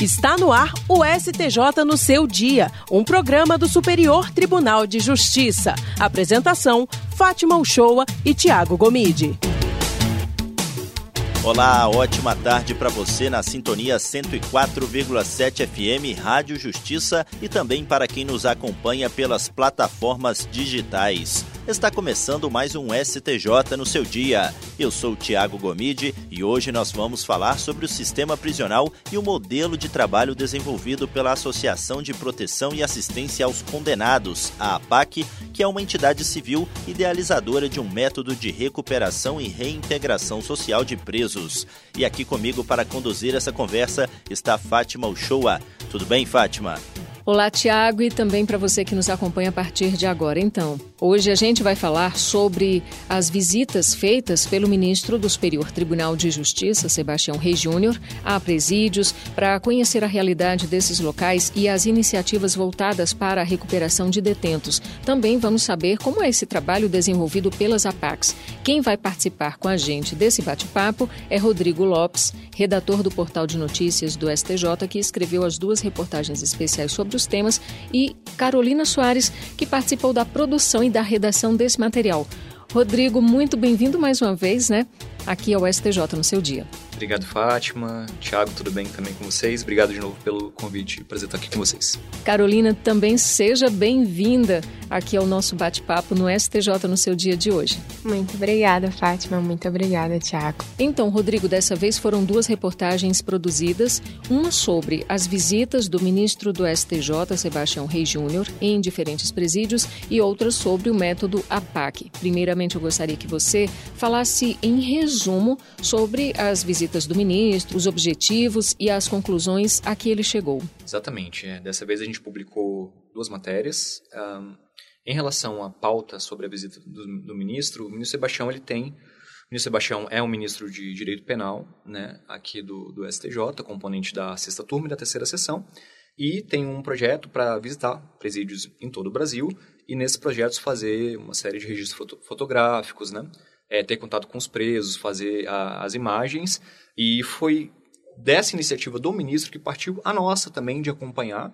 Está no ar o STJ no seu dia, um programa do Superior Tribunal de Justiça. Apresentação: Fátima Uchoa e Tiago Gomide. Olá, ótima tarde para você na sintonia 104,7 FM Rádio Justiça e também para quem nos acompanha pelas plataformas digitais. Está começando mais um STJ no seu dia. Eu sou o Tiago Gomide e hoje nós vamos falar sobre o sistema prisional e o modelo de trabalho desenvolvido pela Associação de Proteção e Assistência aos Condenados, a APAC, que é uma entidade civil idealizadora de um método de recuperação e reintegração social de presos. E aqui comigo para conduzir essa conversa está Fátima Uchoa. Tudo bem, Fátima? Olá, Tiago, e também para você que nos acompanha a partir de agora. Então, hoje a gente vai falar sobre as visitas feitas pelo ministro do Superior Tribunal de Justiça, Sebastião Reis Júnior, a presídios, para conhecer a realidade desses locais e as iniciativas voltadas para a recuperação de detentos. Também vamos saber como é esse trabalho desenvolvido pelas APACs. Quem vai participar com a gente desse bate-papo é Rodrigo Lopes, redator do portal de notícias do STJ, que escreveu as duas reportagens especiais sobre outros temas, e Carolina Soares, que participou da produção e da redação desse material. Rodrigo, muito bem-vindo mais uma vez, né? Aqui ao STJ no seu dia. Obrigado, Fátima. Tiago, tudo bem também com vocês? Obrigado de novo pelo convite. Prazer estar aqui com vocês. Carolina, também seja bem-vinda aqui ao nosso bate-papo no STJ no seu dia de hoje. Muito obrigada, Fátima. Muito obrigada, Tiago. Então, Rodrigo, dessa vez foram duas reportagens produzidas, uma sobre as visitas do ministro do STJ, Sebastião Reis Júnior, em diferentes presídios, e outra sobre o método APAC. Primeiramente, eu gostaria que você falasse em resumo sobre as visitas visitas do ministro, os objetivos e as conclusões a que ele chegou. Exatamente. É. Dessa vez a gente publicou duas matérias. Em relação à pauta sobre a visita do, do, ministro, o ministro Sebastião ele tem. O ministro Sebastião é um ministro de Direito Penal, né, aqui do, do STJ, componente da sexta turma e da terceira sessão, e tem um projeto para visitar presídios em todo o Brasil e nesses projetos fazer uma série de registros foto, fotográficos, né, é, ter contato com os presos, fazer a, as imagens. E foi dessa iniciativa do ministro que partiu a nossa também de acompanhar, uh,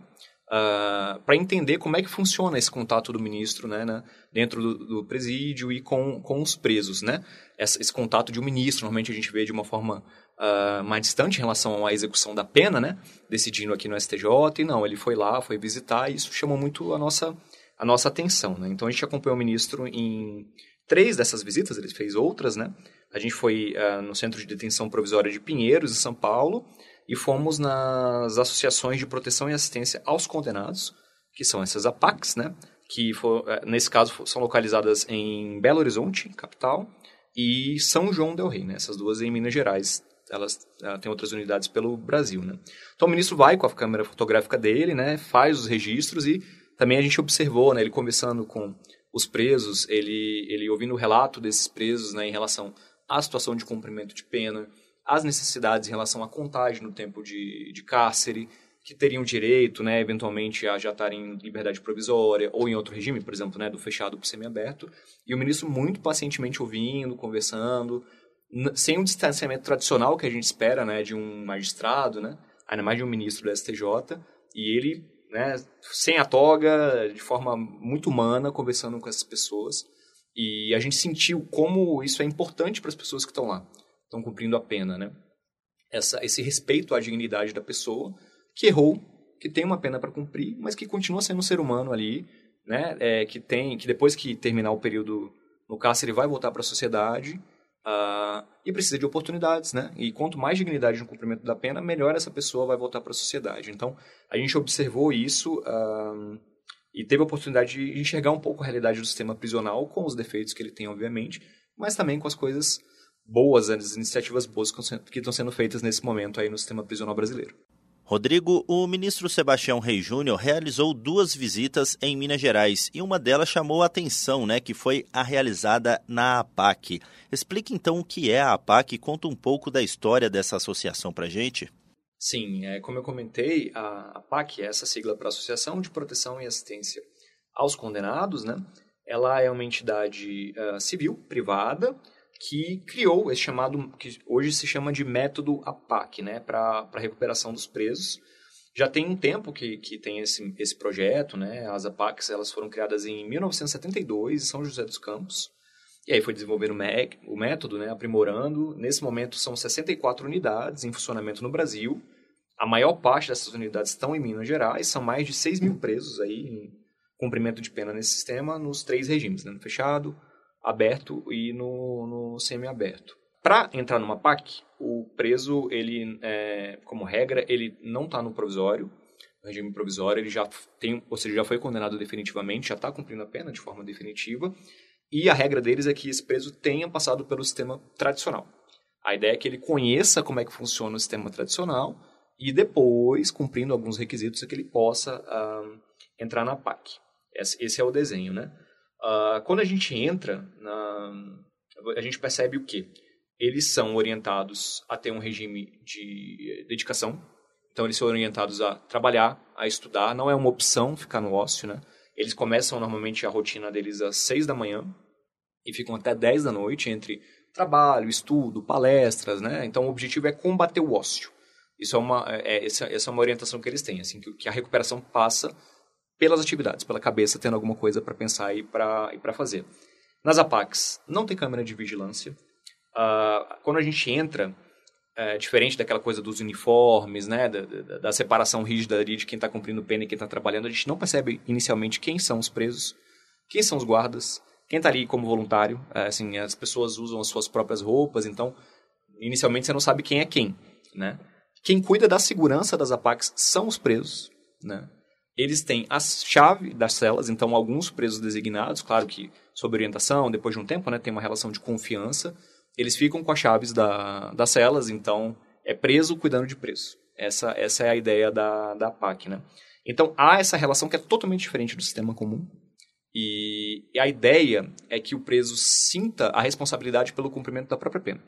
ah, para entender como é que funciona esse contato do ministro né, né dentro do, do, presídio e com, com os presos. Né? Esse, esse, contato de um ministro, normalmente a gente vê de uma forma uh, mais distante em relação à execução da pena, né? decidindo aqui no STJ, e não, ele foi lá, foi visitar, e isso chamou muito a nossa, a nossa atenção. Né? Então a gente acompanhou o ministro em três dessas visitas, ele fez outras, né? A gente foi uh, no Centro de Detenção Provisória de Pinheiros, em São Paulo, e fomos nas associações de proteção e assistência aos condenados, que são essas APACs, né? Que, for, uh, nesse caso, são localizadas em Belo Horizonte, capital, e São João del Rei, né? Essas duas em Minas Gerais. Elas uh, têm outras unidades pelo Brasil, né? Então, o ministro vai com a câmera fotográfica dele, né? Faz os registros e também a gente observou, né? Ele conversando com os presos, ele, ele ouvindo o relato desses presos né, em relação à situação de cumprimento de pena, as necessidades em relação à contagem no tempo de, de cárcere, que teriam direito, né, eventualmente, a já estarem em liberdade provisória ou em outro regime, por exemplo, né, do fechado para o semiaberto, e o ministro muito pacientemente ouvindo, conversando, sem o distanciamento tradicional que a gente espera né, de um magistrado, né, ainda mais de um ministro do STJ, e ele né, sem a toga, de forma muito humana, conversando com essas pessoas. E a gente sentiu como isso é importante para as pessoas que estão lá, estão cumprindo a pena, né? Essa, esse respeito à dignidade da pessoa que errou, que tem uma pena para cumprir, mas que continua sendo um ser humano ali, né? É, que tem, que depois que terminar o período no cárcere vai voltar para a sociedade Uh, e precisa de oportunidades, né? E quanto mais dignidade no cumprimento da pena, melhor essa pessoa vai voltar para a sociedade. Então, a gente observou isso uh, e teve a oportunidade de enxergar um pouco a realidade do sistema prisional, com os defeitos que ele tem, obviamente, mas também com as coisas boas, as iniciativas boas que estão sendo feitas nesse momento aí no sistema prisional brasileiro. Rodrigo, o ministro Sebastião Rei Júnior realizou duas visitas em Minas Gerais e uma delas chamou a atenção, né, que foi a realizada na APAC. Explique então o que é a APAC e conta um pouco da história dessa associação para gente. Sim, é, como eu comentei, a APAC é essa sigla para Associação de Proteção e Assistência aos Condenados, né? Ela é uma entidade uh, civil, privada, que criou esse chamado, que hoje se chama de método APAC, né, para recuperação dos presos. Já tem um tempo que, que tem esse, esse projeto, né, as APACs elas foram criadas em 1972 em São José dos Campos, e aí foi desenvolvendo o método, né, aprimorando. Nesse momento são 64 unidades em funcionamento no Brasil. A maior parte dessas unidades estão em Minas Gerais, são mais de 6 mil presos aí em cumprimento de pena nesse sistema, nos três regimes, né, no fechado, aberto e no, no semi-aberto. Para entrar numa PAC, o preso, ele, é, como regra, ele não está no provisório, no regime provisório, ele já tem, ou seja, já foi condenado definitivamente, já está cumprindo a pena de forma definitiva, e a regra deles é que esse preso tenha passado pelo sistema tradicional. A ideia é que ele conheça como é que funciona o sistema tradicional e depois, cumprindo alguns requisitos, é que ele possa uh, entrar na PAC. Esse é o desenho, né? Uh, quando a gente entra, na, a gente percebe o quê? Eles são orientados a ter um regime de dedicação. Então, eles são orientados a trabalhar, a estudar. Não é uma opção ficar no ócio, né? Eles começam normalmente a rotina deles às 6 da manhã e ficam até 10 da noite entre trabalho, estudo, palestras, né? Então, o objetivo é combater o ócio. Isso é uma, é, é essa, essa é uma orientação que eles têm, assim, que, que a recuperação passa pelas atividades, pela cabeça tendo alguma coisa para pensar e para fazer. Nas APACs, não tem câmera de vigilância. Uh, quando a gente entra, é, diferente daquela coisa dos uniformes, né, da, da, da separação rígida ali de quem está cumprindo pena e quem está trabalhando, a gente não percebe inicialmente quem são os presos, quem são os guardas, quem está ali como voluntário. É, assim, as pessoas usam as suas próprias roupas, então inicialmente você não sabe quem é quem, né? Quem cuida da segurança das APACs são os presos, né? Eles têm a chave das celas, então alguns presos designados, claro que sob orientação, depois de um tempo, né, tem uma relação de confiança, eles ficam com as chaves da, das celas, então é preso cuidando de preso. Essa, essa é a ideia da, da PAC, né? Então há essa relação que é totalmente diferente do sistema comum, e, e a ideia é que o preso sinta a responsabilidade pelo cumprimento da própria pena.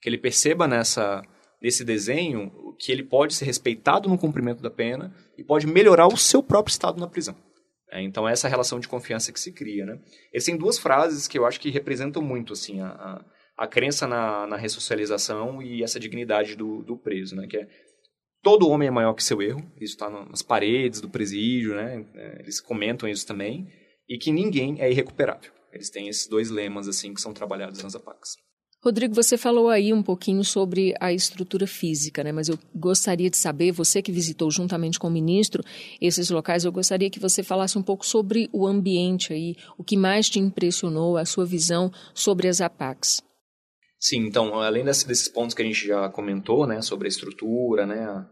Que ele perceba nessa nesse desenho que ele pode ser respeitado no cumprimento da pena e pode melhorar o seu próprio estado na prisão. É, então, essa relação de confiança que se cria. Né? Existem duas frases que eu acho que representam muito assim, a, a, a crença na, na ressocialização e essa dignidade do, do preso, né? que é todo homem é maior que seu erro, isso está nas paredes do presídio, né? É, eles comentam isso também, e que ninguém é irrecuperável. Eles têm esses dois lemas assim que são trabalhados nas APACs. Rodrigo, você falou aí um pouquinho sobre a estrutura física, né? Mas eu gostaria de saber, você que visitou juntamente com o ministro esses locais, eu gostaria que você falasse um pouco sobre o ambiente aí, o que mais te impressionou, a sua visão sobre as APACs. Sim, então, além desses pontos que a gente já comentou, né, sobre a estrutura, né,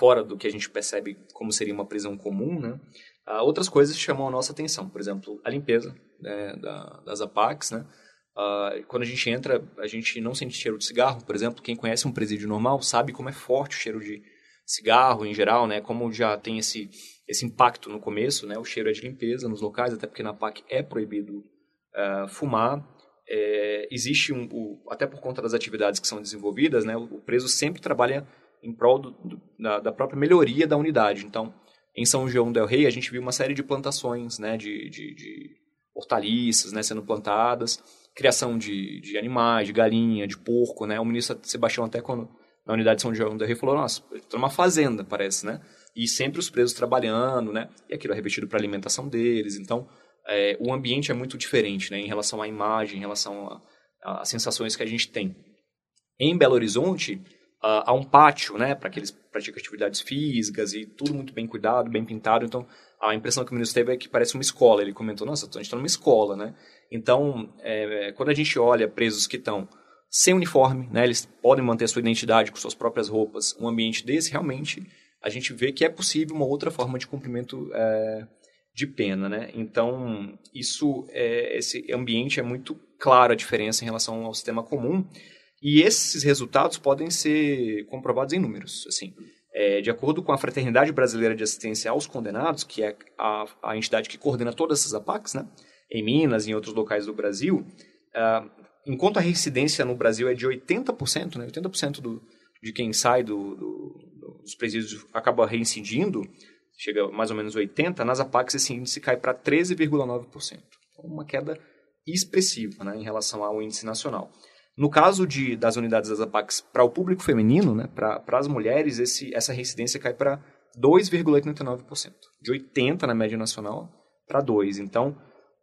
fora do que a gente percebe como seria uma prisão comum, né, outras coisas chamam a nossa atenção. Por exemplo, a limpeza né, das APACs, né, Uh, quando a gente entra, a gente não sente cheiro de cigarro, por exemplo. Quem conhece um presídio normal sabe como é forte o cheiro de cigarro em geral, né? Como já tem esse, esse impacto no começo, né? O cheiro é de limpeza nos locais, até porque na PAC é proibido uh, fumar. É, existe um, o, até por conta das atividades que são desenvolvidas, né? O, o preso sempre trabalha em prol do, do, da, da, própria melhoria da unidade. Então, em São João del Rei, a gente viu uma série de plantações, né? De, de, de hortaliças, né? Sendo plantadas criação de, de animais, de galinha, de porco, né? O ministro Sebastião até quando na unidade de São João da Rio falou, nossa, estou numa fazenda, parece, né? E sempre os presos trabalhando, né? E aquilo é revestido para alimentação deles. Então, é, o ambiente é muito diferente, né? Em relação à imagem, em relação às sensações que a gente tem. Em Belo Horizonte, uh, há um pátio, né? Para aqueles que praticam atividades físicas e tudo muito bem cuidado, bem pintado. Então, a impressão que o ministro teve é que parece uma escola. Ele comentou, nossa, a gente está numa escola, né? Então, é, quando a gente olha presos que estão sem uniforme, né, eles podem manter a sua identidade com suas próprias roupas, um ambiente desse, realmente, a gente vê que é possível uma outra forma de cumprimento é, de pena, né? Então, isso, é, esse ambiente é muito claro a diferença em relação ao sistema comum, e esses resultados podem ser comprovados em números, assim. É, de acordo com a Fraternidade Brasileira de Assistência aos Condenados, que é a, a entidade que coordena todas essas APACs, né? em Minas e em outros locais do Brasil, uh, enquanto a reincidência no Brasil é de 80%, né, 80% do, de quem sai do, do, dos presídios acaba reincidindo, chega mais ou menos 80%, nas APACs esse índice cai para 13,9%. Então, uma queda expressiva né, em relação ao índice nacional. No caso de, das unidades das APACs para o público feminino, né, para as mulheres, esse, essa reincidência cai para 2,89%. De 80% na média nacional para 2%. Então,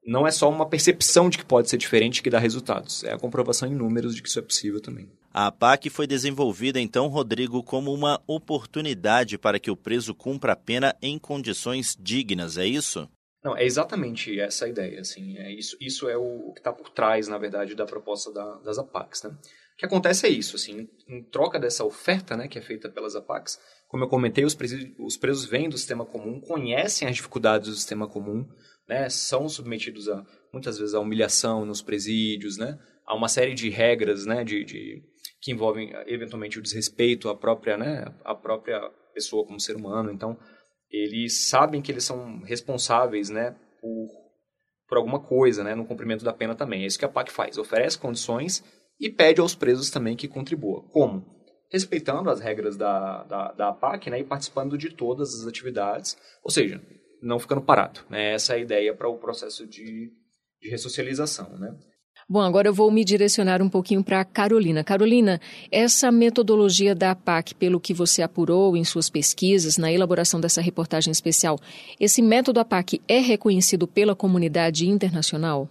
não é só uma percepção de que pode ser diferente que dá resultados, é a comprovação em números de que isso é possível também. A APAC foi desenvolvida, então, Rodrigo, como uma oportunidade para que o preso cumpra a pena em condições dignas, é isso? Não, é exatamente essa a ideia. Assim, é isso, isso é o, o que está por trás, na verdade, da proposta da, das APACs. Né? O que acontece é isso, assim, em troca dessa oferta né, que é feita pelas APACs, como eu comentei, os presos, os presos vêm do sistema comum, conhecem as dificuldades do sistema comum, né, são submetidos a muitas vezes a humilhação nos presídios, né, a uma série de regras, né, de, de que envolvem eventualmente o desrespeito à própria, né, à própria pessoa como ser humano. Então, eles sabem que eles são responsáveis, né, por, por alguma coisa, né, no cumprimento da pena também. É isso que a PAC faz, oferece condições e pede aos presos também que contribuam. Como? Respeitando as regras da, da, da PAC, né, e participando de todas as atividades, ou seja, não ficando parado. Né? Essa é a ideia para o processo de, de ressocialização. Né? Bom, agora eu vou me direcionar um pouquinho para a Carolina. Carolina, essa metodologia da APAC, pelo que você apurou em suas pesquisas, na elaboração dessa reportagem especial, esse método APAC é reconhecido pela comunidade internacional?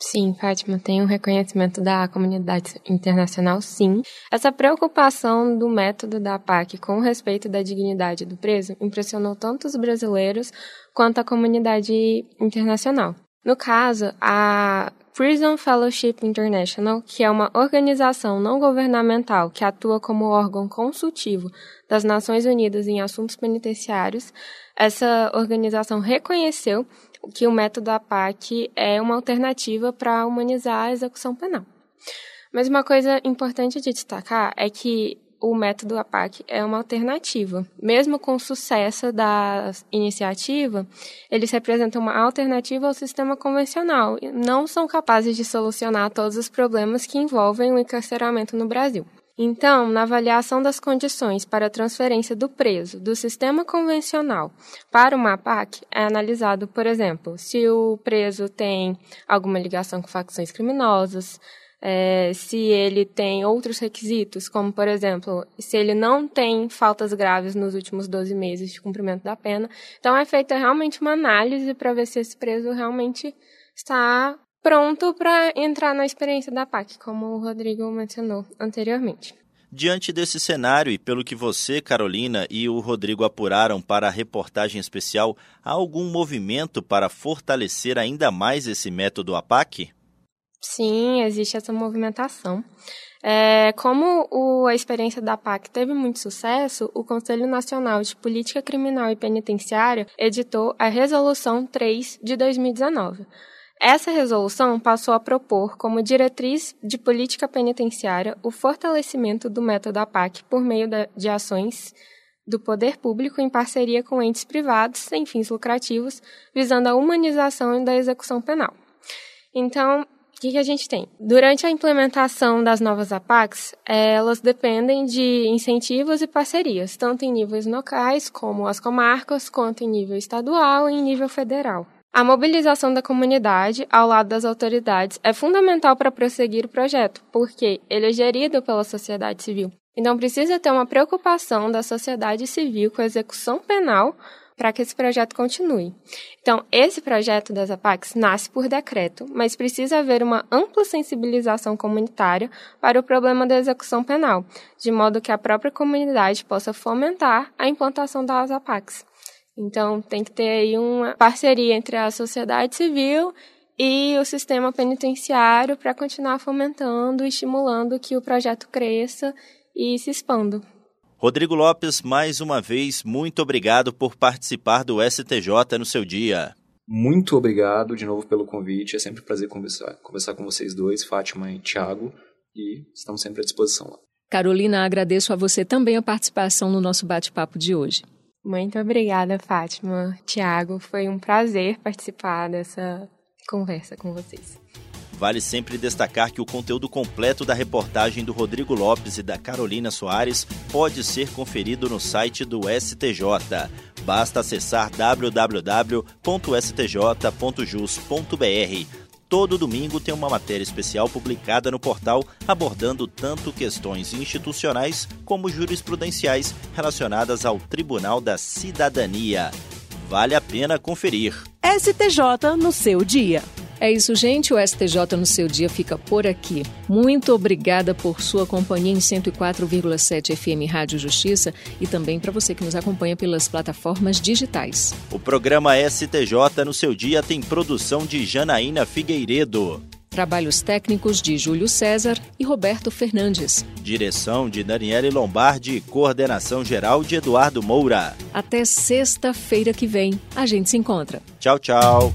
Sim, Fátima, tem um reconhecimento da comunidade internacional, sim. Essa preocupação do método da PAC com respeito da dignidade do preso impressionou tanto os brasileiros quanto a comunidade internacional. No caso, a Prison Fellowship International, que é uma organização não governamental que atua como órgão consultivo das Nações Unidas em assuntos penitenciários, essa organização reconheceu que o método APAC é uma alternativa para humanizar a execução penal. Mas uma coisa importante de destacar é que o método APAC é uma alternativa. Mesmo com o sucesso da iniciativa, eles representam uma alternativa ao sistema convencional e não são capazes de solucionar todos os problemas que envolvem o encarceramento no Brasil. Então, na avaliação das condições para a transferência do preso do sistema convencional para uma APAC, é analisado, por exemplo, se o preso tem alguma ligação com facções criminosas, é, se ele tem outros requisitos, como, por exemplo, se ele não tem faltas graves nos últimos 12 meses de cumprimento da pena. Então, é feita realmente uma análise para ver se esse preso realmente está pronto para entrar na experiência da PAC, como o Rodrigo mencionou anteriormente. Diante desse cenário e pelo que você, Carolina, e o Rodrigo apuraram para a reportagem especial, há algum movimento para fortalecer ainda mais esse método APAC? Sim, existe essa movimentação. É, como o, a experiência da PAC teve muito sucesso, o Conselho Nacional de Política Criminal e Penitenciária editou a Resolução 3 de 2019 essa resolução passou a propor como diretriz de política penitenciária o fortalecimento do método APAC por meio de ações do poder público em parceria com entes privados sem fins lucrativos, visando a humanização da execução penal. Então, o que, que, a gente tem? Durante a implementação das novas APACs, elas dependem de incentivos e parcerias, tanto em níveis locais, como as comarcas, quanto em nível estadual e em nível federal. A mobilização da comunidade ao lado das autoridades é fundamental para prosseguir o projeto, porque ele é gerido pela sociedade civil. Então precisa ter uma preocupação da sociedade civil com a execução penal para que esse projeto continue. Então, esse projeto das APACs nasce por decreto, mas precisa haver uma ampla sensibilização comunitária para o problema da execução penal, de modo que a própria comunidade possa fomentar a implantação das APACs. Então, tem que ter aí uma parceria entre a sociedade civil e o sistema penitenciário para continuar fomentando e estimulando que o projeto cresça e se expanda. Rodrigo Lopes, mais uma vez, muito obrigado por participar do STJ no seu dia. Muito obrigado de novo pelo convite. É sempre um prazer conversar, conversar com vocês dois, Fátima e Tiago, e estamos sempre à disposição. Carolina, agradeço a você também a participação no nosso bate-papo de hoje. Muito obrigada, Fátima. Tiago, foi um prazer participar dessa conversa com vocês. Vale sempre destacar que o conteúdo completo da reportagem do Rodrigo Lopes e da Carolina Soares pode ser conferido no site do STJ. Basta acessar www.stj.jus.br todo domingo tem uma matéria especial publicada no portal abordando tanto questões institucionais como jurisprudenciais relacionadas ao Tribunal da Cidadania. Vale a pena conferir. STJ no seu dia. É isso, gente. O STJ no seu dia fica por aqui. Muito obrigada por sua companhia em 104,7 FM Rádio Justiça e também para você que nos acompanha pelas plataformas digitais. O programa STJ no seu dia tem produção de Janaína Figueiredo. Trabalhos técnicos de Júlio César e Roberto Fernandes. Direção de Daniele Lombardi e coordenação geral de Eduardo Moura. Até sexta-feira que vem. A gente se encontra. Tchau, tchau.